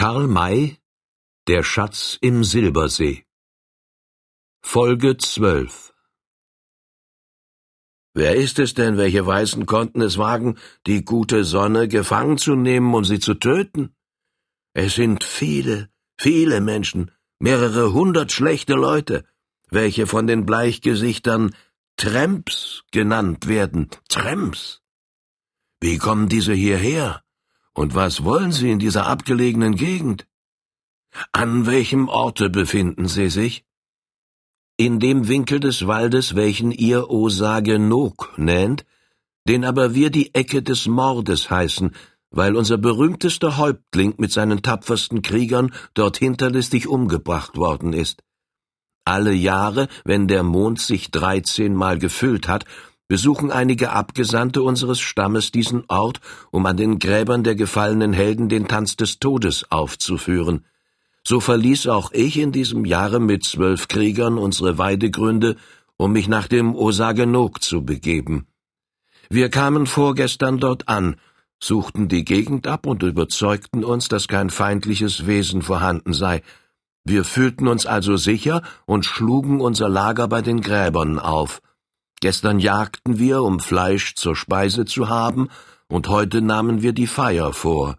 Karl May Der Schatz im Silbersee Folge 12 Wer ist es denn, welche Weißen konnten es wagen, die gute Sonne gefangen zu nehmen, um sie zu töten? Es sind viele, viele Menschen, mehrere hundert schlechte Leute, welche von den Bleichgesichtern Tramps genannt werden. Tramps. Wie kommen diese hierher? Und was wollen sie in dieser abgelegenen Gegend? An welchem Orte befinden sie sich? In dem Winkel des Waldes, welchen ihr Osage Nok nennt, den aber wir die Ecke des Mordes heißen, weil unser berühmtester Häuptling mit seinen tapfersten Kriegern dort hinterlistig umgebracht worden ist. Alle Jahre, wenn der Mond sich dreizehnmal gefüllt hat, besuchen einige Abgesandte unseres Stammes diesen Ort, um an den Gräbern der gefallenen Helden den Tanz des Todes aufzuführen. So verließ auch ich in diesem Jahre mit zwölf Kriegern unsere Weidegründe, um mich nach dem Osagenok zu begeben. Wir kamen vorgestern dort an, suchten die Gegend ab und überzeugten uns, dass kein feindliches Wesen vorhanden sei. Wir fühlten uns also sicher und schlugen unser Lager bei den Gräbern auf. Gestern jagten wir, um Fleisch zur Speise zu haben, und heute nahmen wir die Feier vor.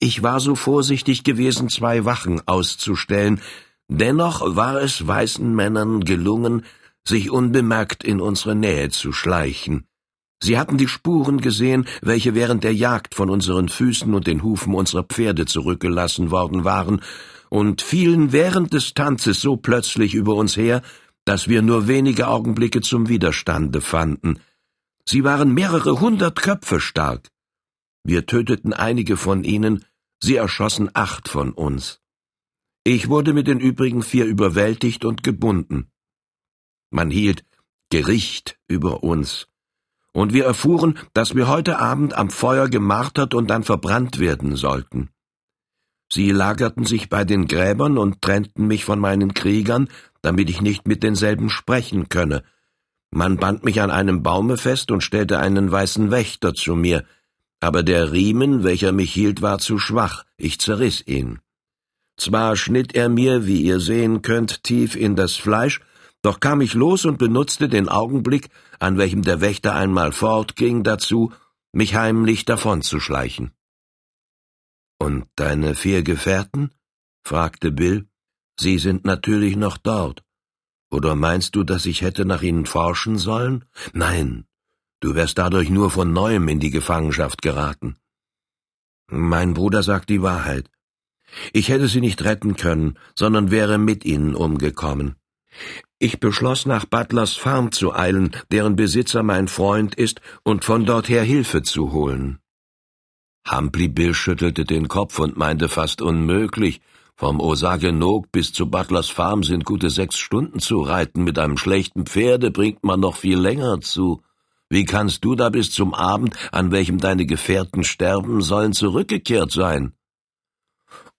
Ich war so vorsichtig gewesen, zwei Wachen auszustellen, dennoch war es weißen Männern gelungen, sich unbemerkt in unsere Nähe zu schleichen. Sie hatten die Spuren gesehen, welche während der Jagd von unseren Füßen und den Hufen unserer Pferde zurückgelassen worden waren, und fielen während des Tanzes so plötzlich über uns her, dass wir nur wenige Augenblicke zum Widerstande fanden. Sie waren mehrere hundert Köpfe stark. Wir töteten einige von ihnen, sie erschossen acht von uns. Ich wurde mit den übrigen vier überwältigt und gebunden. Man hielt Gericht über uns, und wir erfuhren, dass wir heute Abend am Feuer gemartert und dann verbrannt werden sollten. Sie lagerten sich bei den Gräbern und trennten mich von meinen Kriegern, damit ich nicht mit denselben sprechen könne. Man band mich an einem Baume fest und stellte einen weißen Wächter zu mir, aber der Riemen, welcher mich hielt, war zu schwach, ich zerriss ihn. Zwar schnitt er mir, wie ihr sehen könnt, tief in das Fleisch, doch kam ich los und benutzte den Augenblick, an welchem der Wächter einmal fortging, dazu, mich heimlich davonzuschleichen. Und deine vier Gefährten? fragte Bill. Sie sind natürlich noch dort. Oder meinst du, dass ich hätte nach ihnen forschen sollen? Nein, du wärst dadurch nur von neuem in die Gefangenschaft geraten. Mein Bruder sagt die Wahrheit. Ich hätte sie nicht retten können, sondern wäre mit ihnen umgekommen. Ich beschloss, nach Butlers Farm zu eilen, deren Besitzer mein Freund ist, und von dorther Hilfe zu holen. Humphrey Bill schüttelte den Kopf und meinte fast unmöglich. Vom Osagenog bis zu Butlers Farm sind gute sechs Stunden zu reiten. Mit einem schlechten Pferde bringt man noch viel länger zu. Wie kannst du da bis zum Abend, an welchem deine Gefährten sterben sollen, zurückgekehrt sein?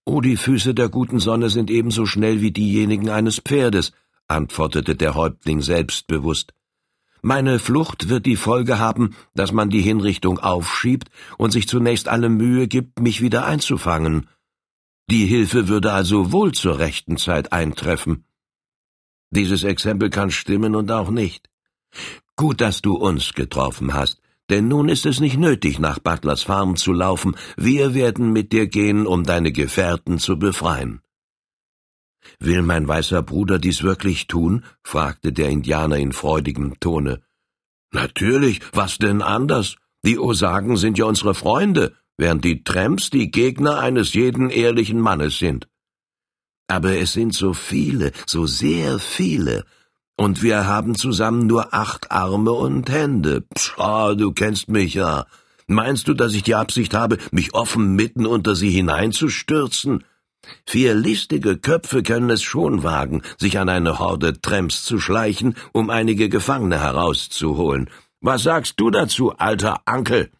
Oh, die Füße der guten Sonne sind ebenso schnell wie diejenigen eines Pferdes, antwortete der Häuptling selbstbewusst. Meine Flucht wird die Folge haben, dass man die Hinrichtung aufschiebt und sich zunächst alle Mühe gibt, mich wieder einzufangen. Die Hilfe würde also wohl zur rechten Zeit eintreffen. Dieses Exempel kann stimmen und auch nicht. Gut, dass du uns getroffen hast, denn nun ist es nicht nötig, nach Butlers Farm zu laufen, wir werden mit dir gehen, um deine Gefährten zu befreien. Will mein weißer Bruder dies wirklich tun? fragte der Indianer in freudigem Tone. Natürlich, was denn anders? Die Osagen sind ja unsere Freunde, während die Tramps die Gegner eines jeden ehrlichen Mannes sind. Aber es sind so viele, so sehr viele, und wir haben zusammen nur acht Arme und Hände. Pscha, du kennst mich ja. Meinst du, dass ich die Absicht habe, mich offen mitten unter sie hineinzustürzen? Vier listige Köpfe können es schon wagen, sich an eine Horde Tramps zu schleichen, um einige Gefangene herauszuholen. Was sagst du dazu, alter Ankel?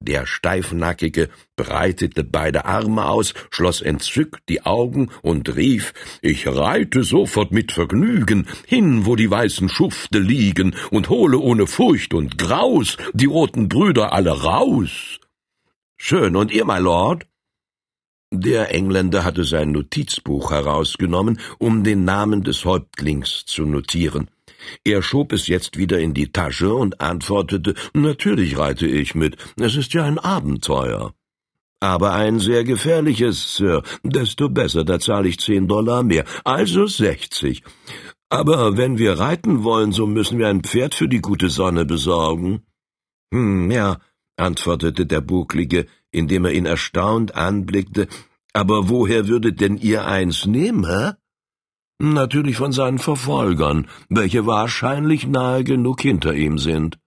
Der Steifnackige breitete beide Arme aus, schloss entzückt die Augen und rief, ich reite sofort mit Vergnügen hin, wo die weißen Schufte liegen, und hole ohne Furcht und Graus die roten Brüder alle raus. Schön, und ihr, my Lord? Der Engländer hatte sein Notizbuch herausgenommen, um den Namen des Häuptlings zu notieren. Er schob es jetzt wieder in die Tasche und antwortete Natürlich reite ich mit, es ist ja ein Abenteuer. Aber ein sehr gefährliches, Sir. Desto besser, da zahle ich zehn Dollar mehr. Also sechzig. Aber wenn wir reiten wollen, so müssen wir ein Pferd für die gute Sonne besorgen. Hm, ja, antwortete der Bucklige, indem er ihn erstaunt anblickte. Aber woher würdet denn ihr eins nehmen, hä? Natürlich von seinen Verfolgern, welche wahrscheinlich nahe genug hinter ihm sind.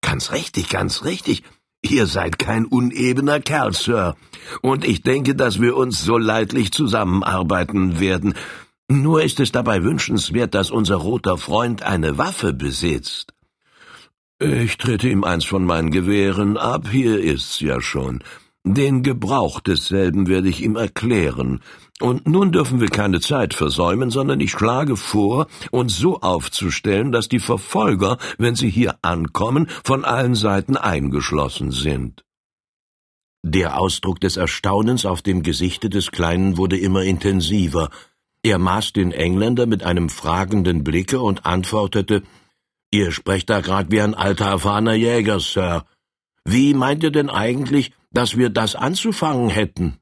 Ganz richtig, ganz richtig. Ihr seid kein unebener Kerl, Sir, und ich denke, dass wir uns so leidlich zusammenarbeiten werden. Nur ist es dabei wünschenswert, dass unser roter Freund eine Waffe besitzt. Ich trete ihm eins von meinen Gewehren ab, hier ist's ja schon. Den Gebrauch desselben werde ich ihm erklären. Und nun dürfen wir keine Zeit versäumen, sondern ich schlage vor, uns so aufzustellen, dass die Verfolger, wenn sie hier ankommen, von allen Seiten eingeschlossen sind. Der Ausdruck des Erstaunens auf dem Gesichte des Kleinen wurde immer intensiver. Er maß den Engländer mit einem fragenden Blicke und antwortete Ihr sprecht da grad wie ein alter erfahrener Jäger, Sir. Wie meint ihr denn eigentlich, dass wir das anzufangen hätten?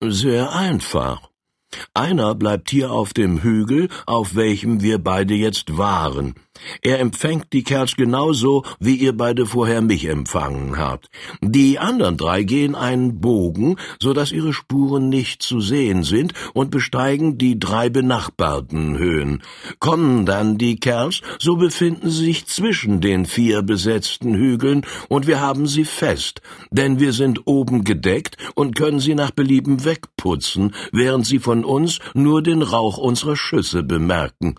Sehr einfach. Einer bleibt hier auf dem Hügel, auf welchem wir beide jetzt waren. Er empfängt die Kerls genauso, wie ihr beide vorher mich empfangen habt. Die anderen drei gehen einen Bogen, so dass ihre Spuren nicht zu sehen sind, und besteigen die drei benachbarten Höhen. Kommen dann die Kerls, so befinden sie sich zwischen den vier besetzten Hügeln, und wir haben sie fest, denn wir sind oben gedeckt und können sie nach Belieben wegputzen, während sie von uns nur den Rauch unserer Schüsse bemerken.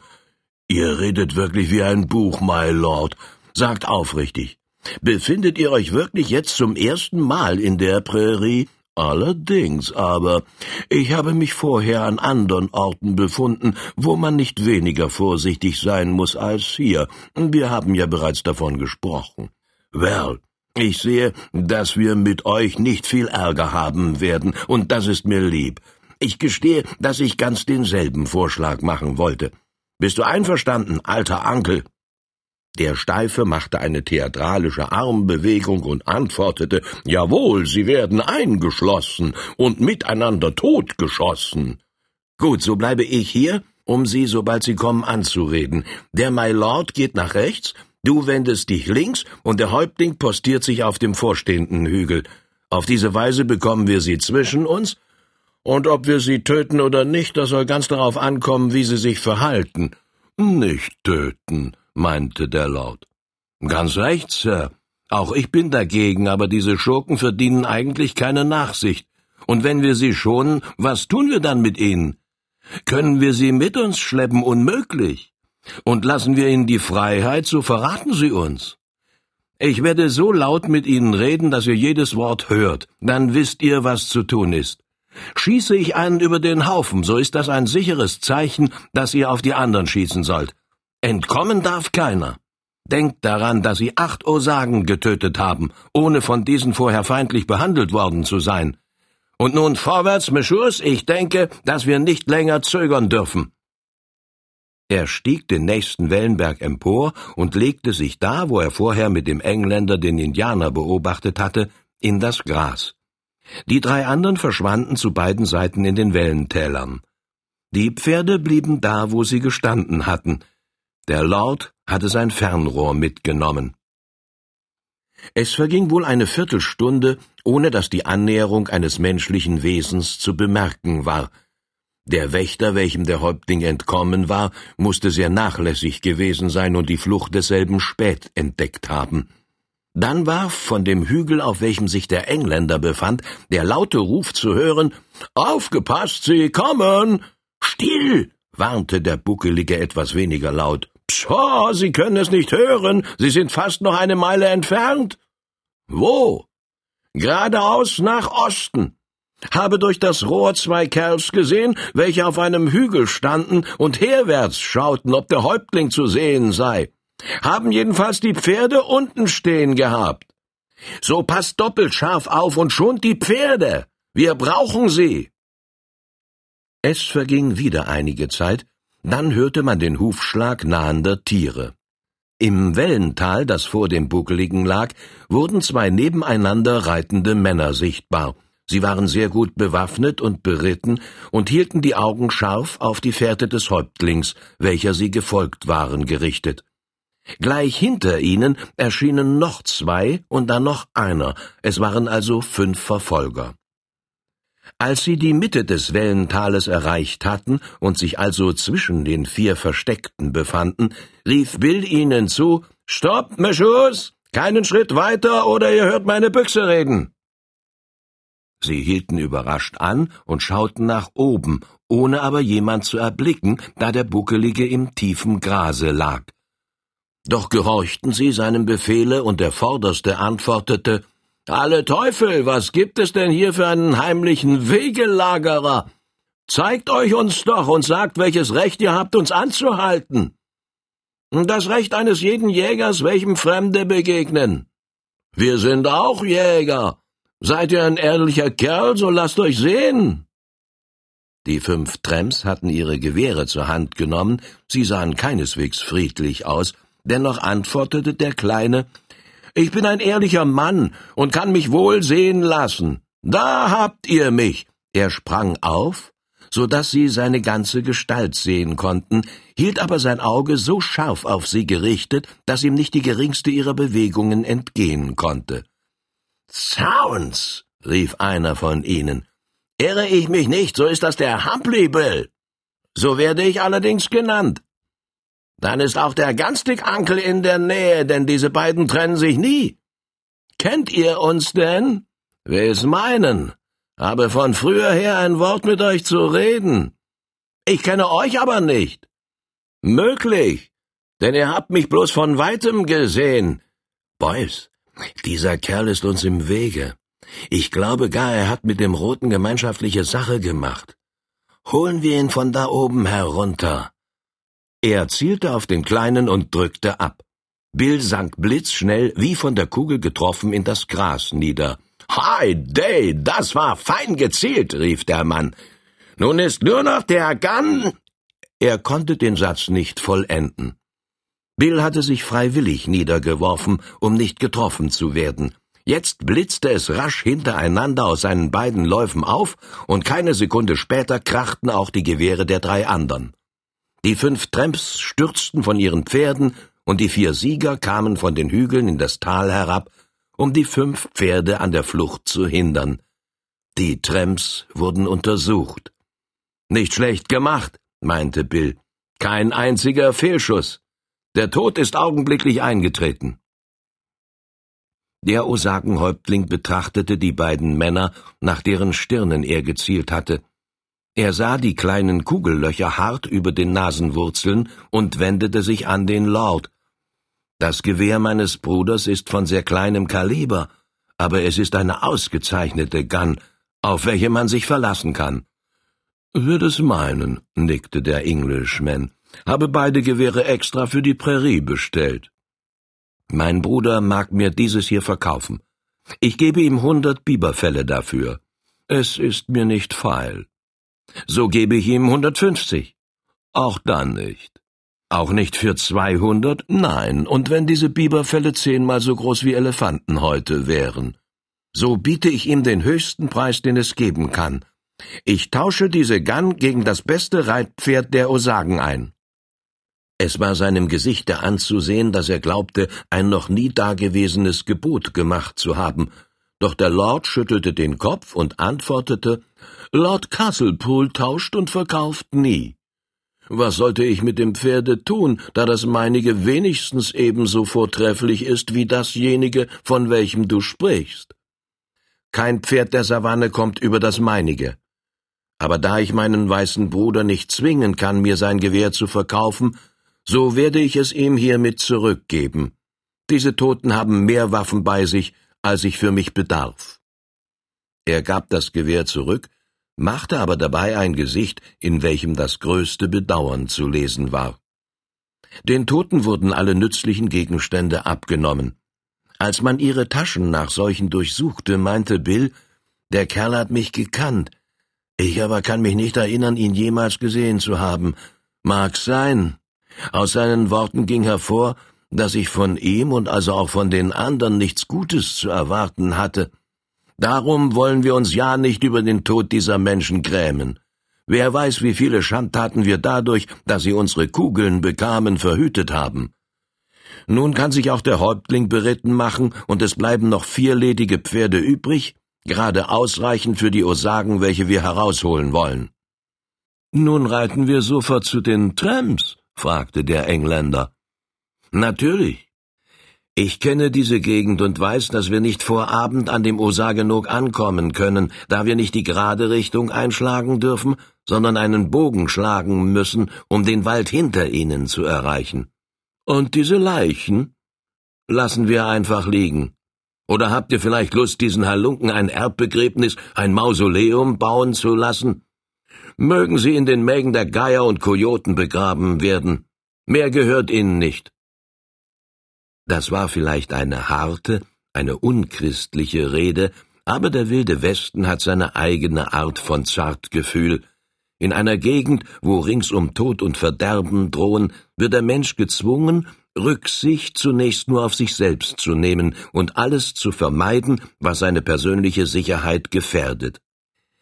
Ihr redet wirklich wie ein Buch, my Lord. Sagt aufrichtig. Befindet ihr euch wirklich jetzt zum ersten Mal in der Prärie? Allerdings, aber ich habe mich vorher an anderen Orten befunden, wo man nicht weniger vorsichtig sein muss als hier. Wir haben ja bereits davon gesprochen. Well, ich sehe, dass wir mit euch nicht viel Ärger haben werden, und das ist mir lieb. Ich gestehe, dass ich ganz denselben Vorschlag machen wollte. Bist du einverstanden, alter Ankel? Der Steife machte eine theatralische Armbewegung und antwortete Jawohl, sie werden eingeschlossen und miteinander totgeschossen. Gut, so bleibe ich hier, um Sie, sobald Sie kommen, anzureden. Der My Lord geht nach rechts, du wendest dich links und der Häuptling postiert sich auf dem vorstehenden Hügel. Auf diese Weise bekommen wir sie zwischen uns und ob wir sie töten oder nicht, das soll ganz darauf ankommen, wie sie sich verhalten. Nicht töten, meinte der Lord. Ganz recht, Sir. Auch ich bin dagegen, aber diese Schurken verdienen eigentlich keine Nachsicht. Und wenn wir sie schonen, was tun wir dann mit ihnen? Können wir sie mit uns schleppen? Unmöglich. Und lassen wir ihnen die Freiheit, so verraten sie uns. Ich werde so laut mit ihnen reden, dass ihr jedes Wort hört. Dann wisst ihr, was zu tun ist. Schieße ich einen über den Haufen, so ist das ein sicheres Zeichen, dass ihr auf die anderen schießen sollt. Entkommen darf keiner. Denkt daran, dass sie acht Osagen getötet haben, ohne von diesen vorher feindlich behandelt worden zu sein. Und nun vorwärts, Meschurs, ich denke, dass wir nicht länger zögern dürfen. Er stieg den nächsten Wellenberg empor und legte sich da, wo er vorher mit dem Engländer den Indianer beobachtet hatte, in das Gras. Die drei anderen verschwanden zu beiden Seiten in den Wellentälern. Die Pferde blieben da, wo sie gestanden hatten. Der Lord hatte sein Fernrohr mitgenommen. Es verging wohl eine Viertelstunde, ohne dass die Annäherung eines menschlichen Wesens zu bemerken war. Der Wächter, welchem der Häuptling entkommen war, musste sehr nachlässig gewesen sein und die Flucht desselben spät entdeckt haben. Dann war von dem Hügel, auf welchem sich der Engländer befand, der laute Ruf zu hören Aufgepasst, Sie kommen. Still. warnte der Buckelige etwas weniger laut. Pshaw, Sie können es nicht hören, Sie sind fast noch eine Meile entfernt. Wo? Geradeaus nach Osten. Habe durch das Rohr zwei Kerls gesehen, welche auf einem Hügel standen und herwärts schauten, ob der Häuptling zu sehen sei haben jedenfalls die Pferde unten stehen gehabt. So passt doppelt scharf auf und schont die Pferde. Wir brauchen sie. Es verging wieder einige Zeit, dann hörte man den Hufschlag nahender Tiere. Im Wellental, das vor dem Buckeligen lag, wurden zwei nebeneinander reitende Männer sichtbar. Sie waren sehr gut bewaffnet und beritten und hielten die Augen scharf auf die Fährte des Häuptlings, welcher sie gefolgt waren, gerichtet. Gleich hinter ihnen erschienen noch zwei und dann noch einer, es waren also fünf Verfolger. Als sie die Mitte des Wellentales erreicht hatten und sich also zwischen den vier Versteckten befanden, rief Bill ihnen zu Stopp, Meschus! Keinen Schritt weiter, oder ihr hört meine Büchse reden. Sie hielten überrascht an und schauten nach oben, ohne aber jemand zu erblicken, da der Buckelige im tiefen Grase lag. Doch gehorchten sie seinem Befehle, und der Vorderste antwortete alle Teufel, was gibt es denn hier für einen heimlichen Wegelagerer? Zeigt euch uns doch und sagt, welches Recht ihr habt, uns anzuhalten. Das Recht eines jeden Jägers, welchem Fremde begegnen. Wir sind auch Jäger. Seid ihr ein ehrlicher Kerl, so lasst euch sehen. Die fünf Tramps hatten ihre Gewehre zur Hand genommen, sie sahen keineswegs friedlich aus, dennoch antwortete der Kleine, ich bin ein ehrlicher Mann und kann mich wohl sehen lassen. Da habt ihr mich. Er sprang auf, so dass sie seine ganze Gestalt sehen konnten, hielt aber sein Auge so scharf auf sie gerichtet, dass ihm nicht die geringste ihrer Bewegungen entgehen konnte. Sounds, rief einer von ihnen. Irre ich mich nicht, so ist das der Humphrey Bill. So werde ich allerdings genannt. Dann ist auch der Ganstig-Ankel in der Nähe, denn diese beiden trennen sich nie. Kennt ihr uns denn? Will's meinen. Habe von früher her ein Wort mit euch zu reden. Ich kenne euch aber nicht. Möglich, denn ihr habt mich bloß von weitem gesehen. Boys, dieser Kerl ist uns im Wege. Ich glaube gar, er hat mit dem Roten gemeinschaftliche Sache gemacht. Holen wir ihn von da oben herunter. Er zielte auf den Kleinen und drückte ab. Bill sank blitzschnell, wie von der Kugel getroffen, in das Gras nieder. Hi, Day, das war fein gezielt, rief der Mann. Nun ist nur noch der Gun. Er konnte den Satz nicht vollenden. Bill hatte sich freiwillig niedergeworfen, um nicht getroffen zu werden. Jetzt blitzte es rasch hintereinander aus seinen beiden Läufen auf, und keine Sekunde später krachten auch die Gewehre der drei anderen. Die fünf Tramps stürzten von ihren Pferden, und die vier Sieger kamen von den Hügeln in das Tal herab, um die fünf Pferde an der Flucht zu hindern. Die Tramps wurden untersucht. Nicht schlecht gemacht, meinte Bill. Kein einziger Fehlschuss. Der Tod ist augenblicklich eingetreten. Der Osakenhäuptling betrachtete die beiden Männer, nach deren Stirnen er gezielt hatte. Er sah die kleinen Kugellöcher hart über den Nasenwurzeln und wendete sich an den Lord. Das Gewehr meines Bruders ist von sehr kleinem Kaliber, aber es ist eine ausgezeichnete Gun, auf welche man sich verlassen kann. Wird es meinen, nickte der Englishman, habe beide Gewehre extra für die Prärie bestellt. Mein Bruder mag mir dieses hier verkaufen. Ich gebe ihm hundert Biberfelle dafür. Es ist mir nicht feil. So gebe ich ihm hundertfünfzig. Auch dann nicht. Auch nicht für zweihundert? Nein, und wenn diese Biberfelle zehnmal so groß wie Elefanten heute wären. So biete ich ihm den höchsten Preis, den es geben kann. Ich tausche diese Gun gegen das beste Reitpferd der Osagen ein. Es war seinem Gesichte anzusehen, dass er glaubte, ein noch nie dagewesenes Gebot gemacht zu haben, doch der Lord schüttelte den Kopf und antwortete, Lord Castlepool tauscht und verkauft nie. Was sollte ich mit dem Pferde tun, da das meinige wenigstens ebenso vortrefflich ist wie dasjenige, von welchem du sprichst? Kein Pferd der Savanne kommt über das meinige. Aber da ich meinen weißen Bruder nicht zwingen kann, mir sein Gewehr zu verkaufen, so werde ich es ihm hiermit zurückgeben. Diese Toten haben mehr Waffen bei sich, als ich für mich bedarf. Er gab das Gewehr zurück, machte aber dabei ein Gesicht, in welchem das größte Bedauern zu lesen war. Den Toten wurden alle nützlichen Gegenstände abgenommen. Als man ihre Taschen nach solchen durchsuchte, meinte Bill, Der Kerl hat mich gekannt. Ich aber kann mich nicht erinnern, ihn jemals gesehen zu haben. Mag sein. Aus seinen Worten ging hervor, dass ich von ihm und also auch von den anderen nichts Gutes zu erwarten hatte. Darum wollen wir uns ja nicht über den Tod dieser Menschen grämen. Wer weiß, wie viele Schandtaten wir dadurch, dass sie unsere Kugeln bekamen, verhütet haben. Nun kann sich auch der Häuptling beritten machen, und es bleiben noch vier ledige Pferde übrig, gerade ausreichend für die Osagen, welche wir herausholen wollen. Nun reiten wir sofort zu den Trams? fragte der Engländer. Natürlich. Ich kenne diese Gegend und weiß, dass wir nicht vor Abend an dem Osagenok ankommen können, da wir nicht die gerade Richtung einschlagen dürfen, sondern einen Bogen schlagen müssen, um den Wald hinter ihnen zu erreichen. Und diese Leichen lassen wir einfach liegen. Oder habt ihr vielleicht Lust, diesen Halunken ein Erbbegräbnis, ein Mausoleum bauen zu lassen? Mögen sie in den Mägen der Geier und Kojoten begraben werden. Mehr gehört ihnen nicht. Das war vielleicht eine harte, eine unchristliche Rede, aber der wilde Westen hat seine eigene Art von Zartgefühl, in einer Gegend, wo ringsum Tod und Verderben drohen, wird der Mensch gezwungen, Rücksicht zunächst nur auf sich selbst zu nehmen und alles zu vermeiden, was seine persönliche Sicherheit gefährdet.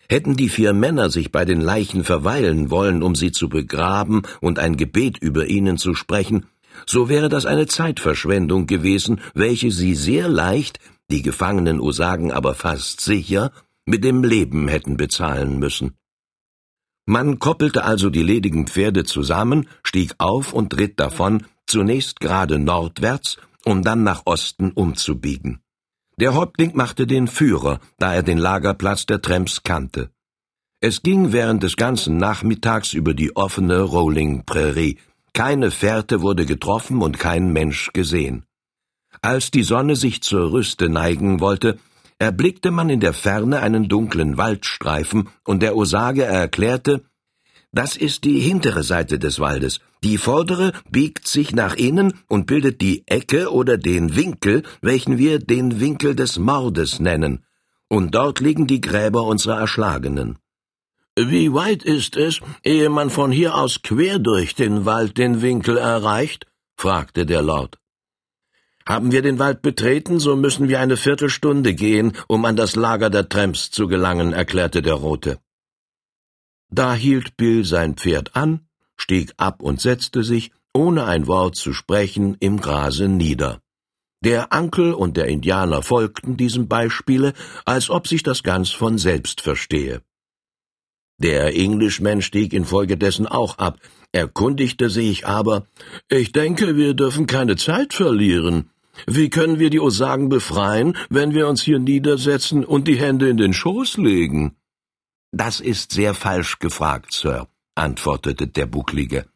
Hätten die vier Männer sich bei den Leichen verweilen wollen, um sie zu begraben und ein Gebet über ihnen zu sprechen, so wäre das eine Zeitverschwendung gewesen, welche sie sehr leicht, die Gefangenen Osagen aber fast sicher, mit dem Leben hätten bezahlen müssen. Man koppelte also die ledigen Pferde zusammen, stieg auf und ritt davon, zunächst gerade nordwärts, um dann nach Osten umzubiegen. Der Häuptling machte den Führer, da er den Lagerplatz der Tramps kannte. Es ging während des ganzen Nachmittags über die offene Rolling Prärie. Keine Fährte wurde getroffen und kein Mensch gesehen. Als die Sonne sich zur Rüste neigen wollte, erblickte man in der Ferne einen dunklen Waldstreifen, und der Osage erklärte, das ist die hintere Seite des Waldes. Die vordere biegt sich nach innen und bildet die Ecke oder den Winkel, welchen wir den Winkel des Mordes nennen. Und dort liegen die Gräber unserer Erschlagenen. Wie weit ist es, ehe man von hier aus quer durch den Wald den Winkel erreicht? fragte der Lord. Haben wir den Wald betreten, so müssen wir eine Viertelstunde gehen, um an das Lager der Tramps zu gelangen, erklärte der Rote. Da hielt Bill sein Pferd an, stieg ab und setzte sich, ohne ein Wort zu sprechen, im Grase nieder. Der Ankel und der Indianer folgten diesem Beispiele, als ob sich das ganz von selbst verstehe. Der Englishman stieg infolgedessen auch ab, erkundigte sich aber, ich denke, wir dürfen keine Zeit verlieren. Wie können wir die Osagen befreien, wenn wir uns hier niedersetzen und die Hände in den Schoß legen? Das ist sehr falsch gefragt, Sir, antwortete der Bucklige.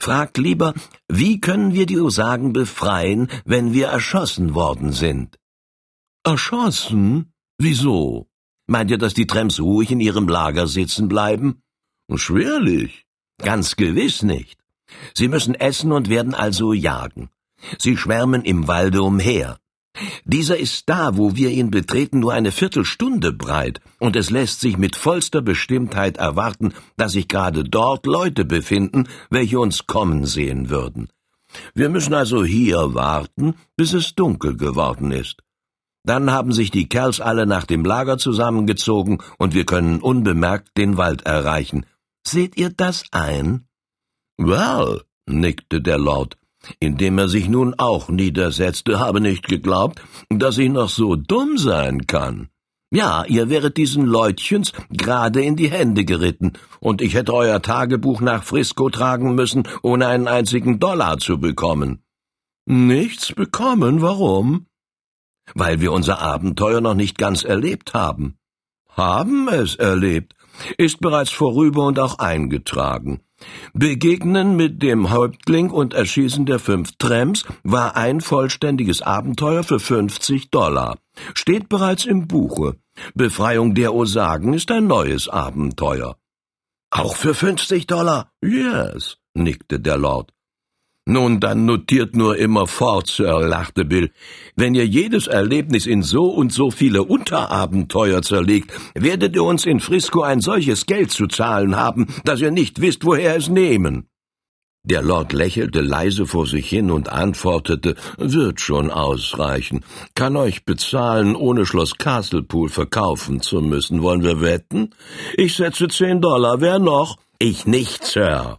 Fragt lieber, wie können wir die Osagen befreien, wenn wir erschossen worden sind? Erschossen? Wieso? Meint ihr, dass die Tramps ruhig in ihrem Lager sitzen bleiben? Schwerlich. Ganz gewiss nicht. Sie müssen essen und werden also jagen. Sie schwärmen im Walde umher. Dieser ist da, wo wir ihn betreten, nur eine Viertelstunde breit, und es lässt sich mit vollster Bestimmtheit erwarten, dass sich gerade dort Leute befinden, welche uns kommen sehen würden. Wir müssen also hier warten, bis es dunkel geworden ist. Dann haben sich die Kerls alle nach dem Lager zusammengezogen, und wir können unbemerkt den Wald erreichen. Seht ihr das ein? Well, nickte der Lord, indem er sich nun auch niedersetzte, habe nicht geglaubt, dass ich noch so dumm sein kann. Ja, ihr wäret diesen Leutchens gerade in die Hände geritten, und ich hätte euer Tagebuch nach Frisco tragen müssen, ohne einen einzigen Dollar zu bekommen. Nichts bekommen, warum? Weil wir unser Abenteuer noch nicht ganz erlebt haben. Haben es erlebt, ist bereits vorüber und auch eingetragen. Begegnen mit dem Häuptling und Erschießen der fünf Tramps war ein vollständiges Abenteuer für 50 Dollar. Steht bereits im Buche. Befreiung der Osagen ist ein neues Abenteuer. Auch für 50 Dollar? Yes, nickte der Lord. Nun, dann notiert nur immer fort, Sir, lachte Bill. Wenn ihr jedes Erlebnis in so und so viele Unterabenteuer zerlegt, werdet ihr uns in Frisco ein solches Geld zu zahlen haben, dass ihr nicht wisst, woher es nehmen. Der Lord lächelte leise vor sich hin und antwortete, wird schon ausreichen. Kann euch bezahlen, ohne Schloss Castlepool verkaufen zu müssen. Wollen wir wetten? Ich setze zehn Dollar. Wer noch? Ich nicht, Sir.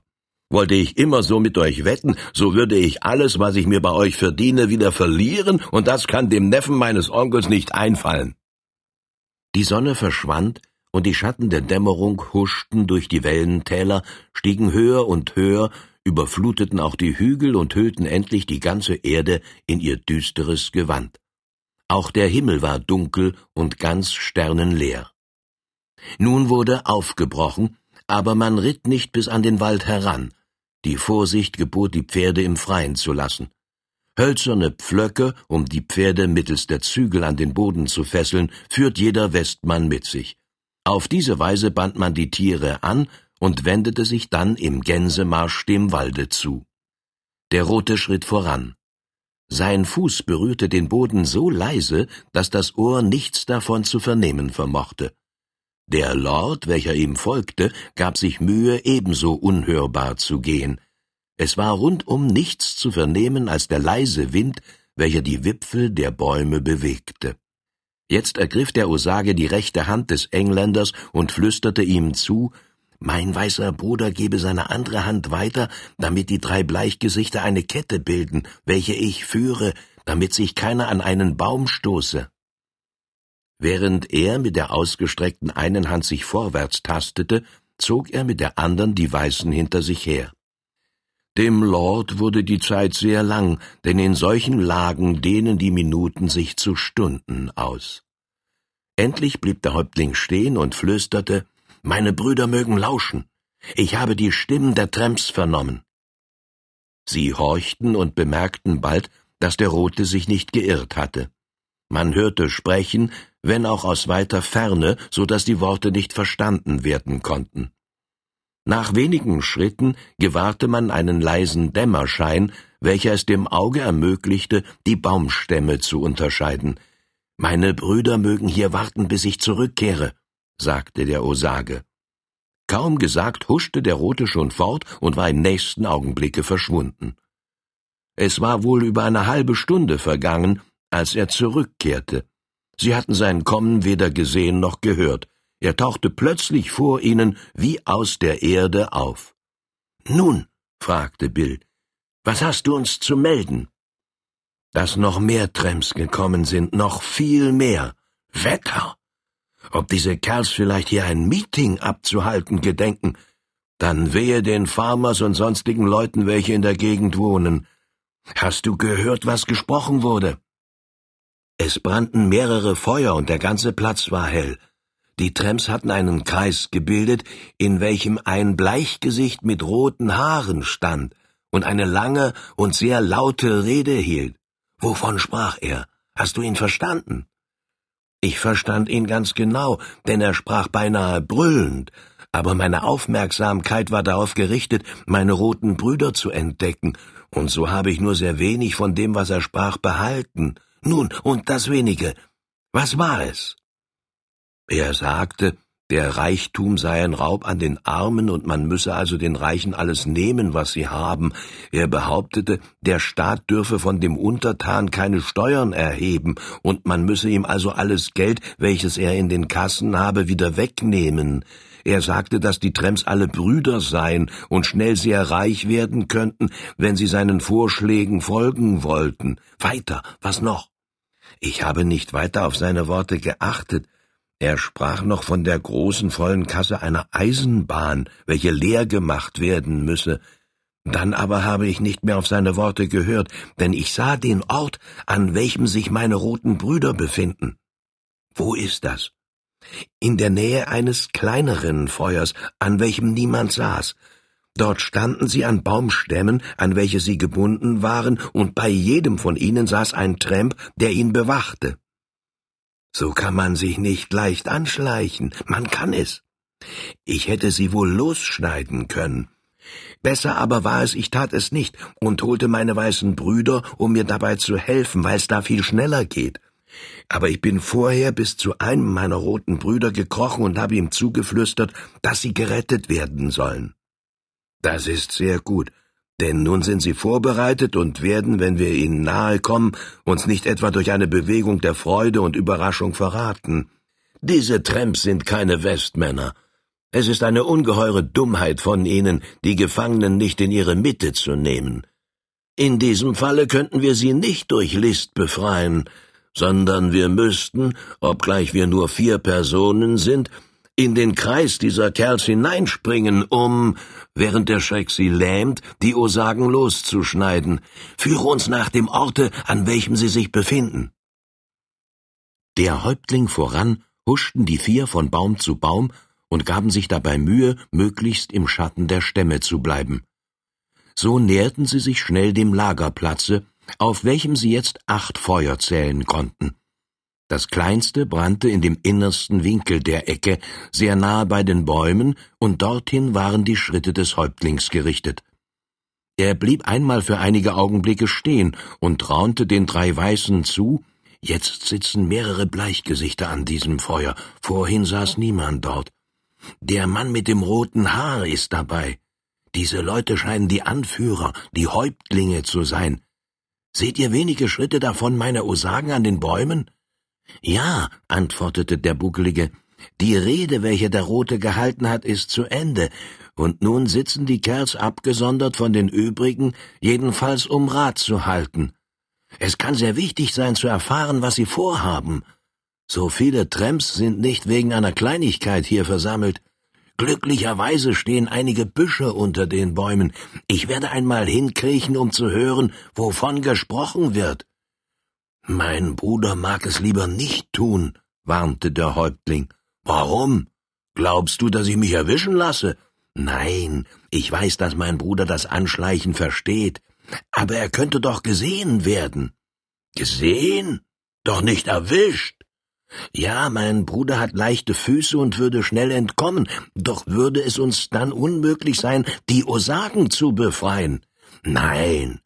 Wollte ich immer so mit euch wetten, so würde ich alles, was ich mir bei euch verdiene, wieder verlieren, und das kann dem Neffen meines Onkels nicht einfallen. Die Sonne verschwand, und die Schatten der Dämmerung huschten durch die Wellentäler, stiegen höher und höher, überfluteten auch die Hügel und hüllten endlich die ganze Erde in ihr düsteres Gewand. Auch der Himmel war dunkel und ganz sternenleer. Nun wurde aufgebrochen, aber man ritt nicht bis an den Wald heran, die Vorsicht gebot, die Pferde im Freien zu lassen. Hölzerne Pflöcke, um die Pferde mittels der Zügel an den Boden zu fesseln, führt jeder Westmann mit sich. Auf diese Weise band man die Tiere an und wendete sich dann im Gänsemarsch dem Walde zu. Der Rote schritt voran. Sein Fuß berührte den Boden so leise, dass das Ohr nichts davon zu vernehmen vermochte. Der Lord, welcher ihm folgte, gab sich Mühe, ebenso unhörbar zu gehen. Es war rundum nichts zu vernehmen als der leise Wind, welcher die Wipfel der Bäume bewegte. Jetzt ergriff der Osage die rechte Hand des Engländers und flüsterte ihm zu, mein weißer Bruder gebe seine andere Hand weiter, damit die drei Bleichgesichter eine Kette bilden, welche ich führe, damit sich keiner an einen Baum stoße. Während er mit der ausgestreckten einen Hand sich vorwärts tastete, zog er mit der anderen die Weißen hinter sich her. Dem Lord wurde die Zeit sehr lang, denn in solchen Lagen dehnen die Minuten sich zu Stunden aus. Endlich blieb der Häuptling stehen und flüsterte Meine Brüder mögen lauschen. Ich habe die Stimmen der Tramps vernommen. Sie horchten und bemerkten bald, dass der Rote sich nicht geirrt hatte. Man hörte sprechen, wenn auch aus weiter Ferne, so dass die Worte nicht verstanden werden konnten. Nach wenigen Schritten gewahrte man einen leisen Dämmerschein, welcher es dem Auge ermöglichte, die Baumstämme zu unterscheiden. Meine Brüder mögen hier warten, bis ich zurückkehre, sagte der Osage. Kaum gesagt, huschte der Rote schon fort und war im nächsten Augenblicke verschwunden. Es war wohl über eine halbe Stunde vergangen, als er zurückkehrte. Sie hatten sein Kommen weder gesehen noch gehört. Er tauchte plötzlich vor ihnen wie aus der Erde auf. Nun, fragte Bill, was hast du uns zu melden? Dass noch mehr Tramps gekommen sind, noch viel mehr. Wetter! Ob diese Kerls vielleicht hier ein Meeting abzuhalten gedenken, dann wehe den Farmers und sonstigen Leuten, welche in der Gegend wohnen. Hast du gehört, was gesprochen wurde? Es brannten mehrere Feuer und der ganze Platz war hell. Die Tramps hatten einen Kreis gebildet, in welchem ein Bleichgesicht mit roten Haaren stand und eine lange und sehr laute Rede hielt. Wovon sprach er? Hast du ihn verstanden? Ich verstand ihn ganz genau, denn er sprach beinahe brüllend, aber meine Aufmerksamkeit war darauf gerichtet, meine roten Brüder zu entdecken, und so habe ich nur sehr wenig von dem, was er sprach, behalten. Nun, und das wenige. Was war es? Er sagte, der Reichtum sei ein Raub an den Armen und man müsse also den Reichen alles nehmen, was sie haben. Er behauptete, der Staat dürfe von dem Untertan keine Steuern erheben und man müsse ihm also alles Geld, welches er in den Kassen habe, wieder wegnehmen. Er sagte, dass die Trems alle Brüder seien und schnell sehr reich werden könnten, wenn sie seinen Vorschlägen folgen wollten. Weiter, was noch? Ich habe nicht weiter auf seine Worte geachtet. Er sprach noch von der großen vollen Kasse einer Eisenbahn, welche leer gemacht werden müsse. Dann aber habe ich nicht mehr auf seine Worte gehört, denn ich sah den Ort, an welchem sich meine roten Brüder befinden. Wo ist das? In der Nähe eines kleineren Feuers, an welchem niemand saß. Dort standen sie an Baumstämmen, an welche sie gebunden waren, und bei jedem von ihnen saß ein Tramp, der ihn bewachte. So kann man sich nicht leicht anschleichen, man kann es. Ich hätte sie wohl losschneiden können. Besser aber war es, ich tat es nicht und holte meine weißen Brüder, um mir dabei zu helfen, weil es da viel schneller geht. Aber ich bin vorher bis zu einem meiner roten Brüder gekrochen und habe ihm zugeflüstert, dass sie gerettet werden sollen. Das ist sehr gut, denn nun sind sie vorbereitet und werden, wenn wir ihnen nahe kommen, uns nicht etwa durch eine Bewegung der Freude und Überraschung verraten. Diese Tramps sind keine Westmänner. Es ist eine ungeheure Dummheit von ihnen, die Gefangenen nicht in ihre Mitte zu nehmen. In diesem Falle könnten wir sie nicht durch List befreien, sondern wir müssten, obgleich wir nur vier Personen sind, in den Kreis dieser Kerls hineinspringen, um, während der Schreck sie lähmt, die Osagen loszuschneiden. Führe uns nach dem Orte, an welchem sie sich befinden. Der Häuptling voran huschten die vier von Baum zu Baum und gaben sich dabei Mühe, möglichst im Schatten der Stämme zu bleiben. So näherten sie sich schnell dem Lagerplatze, auf welchem sie jetzt acht Feuer zählen konnten. Das kleinste brannte in dem innersten Winkel der Ecke, sehr nahe bei den Bäumen, und dorthin waren die Schritte des Häuptlings gerichtet. Er blieb einmal für einige Augenblicke stehen und raunte den drei Weißen zu, jetzt sitzen mehrere Bleichgesichter an diesem Feuer, vorhin saß niemand dort. Der Mann mit dem roten Haar ist dabei. Diese Leute scheinen die Anführer, die Häuptlinge zu sein. Seht ihr wenige Schritte davon meine Osagen an den Bäumen? Ja, antwortete der Buckelige, die Rede, welche der Rote gehalten hat, ist zu Ende, und nun sitzen die Kerls abgesondert von den übrigen, jedenfalls um Rat zu halten. Es kann sehr wichtig sein zu erfahren, was sie vorhaben. So viele Tramps sind nicht wegen einer Kleinigkeit hier versammelt. Glücklicherweise stehen einige Büsche unter den Bäumen. Ich werde einmal hinkriechen, um zu hören, wovon gesprochen wird. Mein Bruder mag es lieber nicht tun, warnte der Häuptling. Warum? Glaubst du, dass ich mich erwischen lasse? Nein, ich weiß, dass mein Bruder das Anschleichen versteht, aber er könnte doch gesehen werden. Gesehen? Doch nicht erwischt. Ja, mein Bruder hat leichte Füße und würde schnell entkommen, doch würde es uns dann unmöglich sein, die Osagen zu befreien. Nein,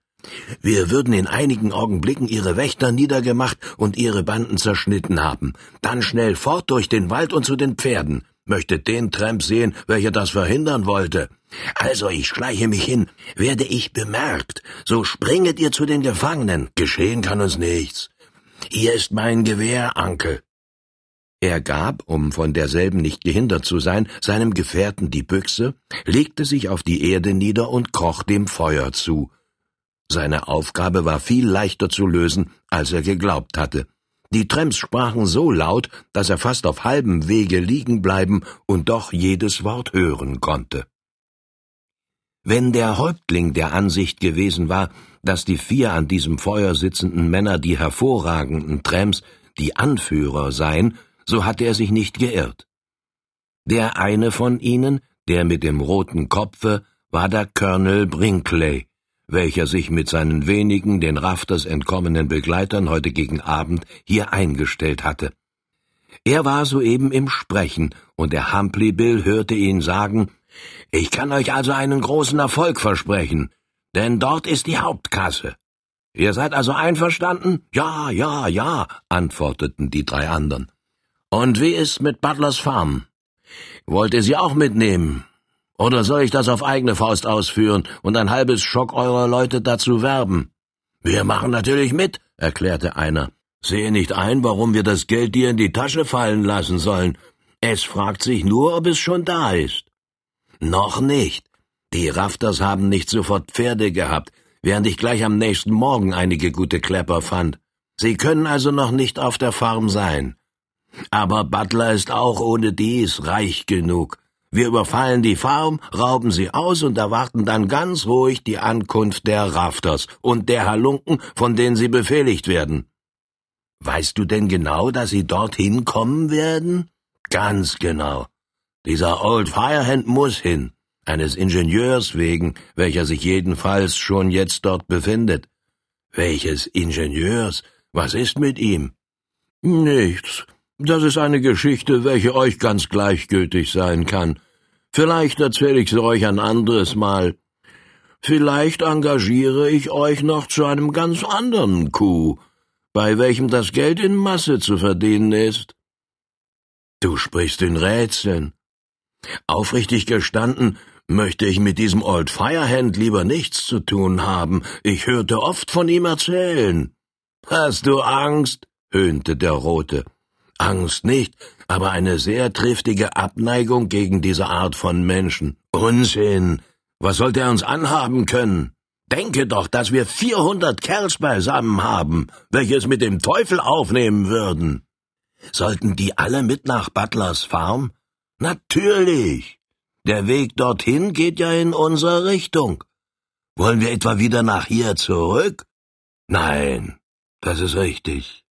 wir würden in einigen Augenblicken ihre Wächter niedergemacht und ihre Banden zerschnitten haben. Dann schnell fort durch den Wald und zu den Pferden. Möchte den Tramp sehen, welcher das verhindern wollte. Also ich schleiche mich hin. Werde ich bemerkt, so springet ihr zu den Gefangenen. Geschehen kann uns nichts. Hier ist mein Gewehr, Ankel. Er gab, um von derselben nicht gehindert zu sein, seinem Gefährten die Büchse, legte sich auf die Erde nieder und kroch dem Feuer zu. Seine Aufgabe war viel leichter zu lösen, als er geglaubt hatte. Die Tramps sprachen so laut, dass er fast auf halbem Wege liegen bleiben und doch jedes Wort hören konnte. Wenn der Häuptling der Ansicht gewesen war, dass die vier an diesem Feuer sitzenden Männer die hervorragenden Tramps, die Anführer seien, so hatte er sich nicht geirrt. Der eine von ihnen, der mit dem roten Kopfe, war der Colonel Brinkley, welcher sich mit seinen wenigen den Rafters entkommenen Begleitern heute gegen Abend hier eingestellt hatte. Er war soeben im Sprechen, und der Humphrey Bill hörte ihn sagen, Ich kann euch also einen großen Erfolg versprechen, denn dort ist die Hauptkasse. Ihr seid also einverstanden? Ja, ja, ja, antworteten die drei anderen. Und wie ist mit Butlers Farm? Wollt ihr sie auch mitnehmen? Oder soll ich das auf eigene Faust ausführen und ein halbes Schock eurer Leute dazu werben? Wir machen natürlich mit, erklärte einer. Sehe nicht ein, warum wir das Geld dir in die Tasche fallen lassen sollen. Es fragt sich nur, ob es schon da ist. Noch nicht. Die Rafters haben nicht sofort Pferde gehabt, während ich gleich am nächsten Morgen einige gute Klepper fand. Sie können also noch nicht auf der Farm sein. Aber Butler ist auch ohne dies reich genug. Wir überfallen die Farm, rauben sie aus und erwarten dann ganz ruhig die Ankunft der Rafters und der Halunken, von denen sie befehligt werden. Weißt du denn genau, dass sie dorthin kommen werden? Ganz genau. Dieser Old Firehand muss hin, eines Ingenieurs wegen, welcher sich jedenfalls schon jetzt dort befindet. Welches Ingenieurs? Was ist mit ihm? Nichts. Das ist eine Geschichte, welche euch ganz gleichgültig sein kann. Vielleicht erzähle ich's euch ein anderes Mal. Vielleicht engagiere ich euch noch zu einem ganz anderen Coup, bei welchem das Geld in Masse zu verdienen ist. Du sprichst in Rätseln. Aufrichtig gestanden, möchte ich mit diesem Old Firehand lieber nichts zu tun haben. Ich hörte oft von ihm erzählen. Hast du Angst? höhnte der Rote. Angst nicht, aber eine sehr triftige Abneigung gegen diese Art von Menschen. Unsinn! Was sollte er uns anhaben können? Denke doch, dass wir vierhundert Kerls beisammen haben, welche es mit dem Teufel aufnehmen würden. Sollten die alle mit nach Butlers Farm? Natürlich. Der Weg dorthin geht ja in unsere Richtung. Wollen wir etwa wieder nach hier zurück? Nein, das ist richtig.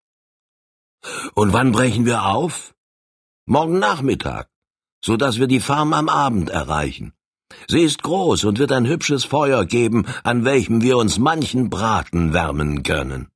Und wann brechen wir auf? Morgen Nachmittag, so dass wir die Farm am Abend erreichen. Sie ist groß und wird ein hübsches Feuer geben, an welchem wir uns manchen Braten wärmen können.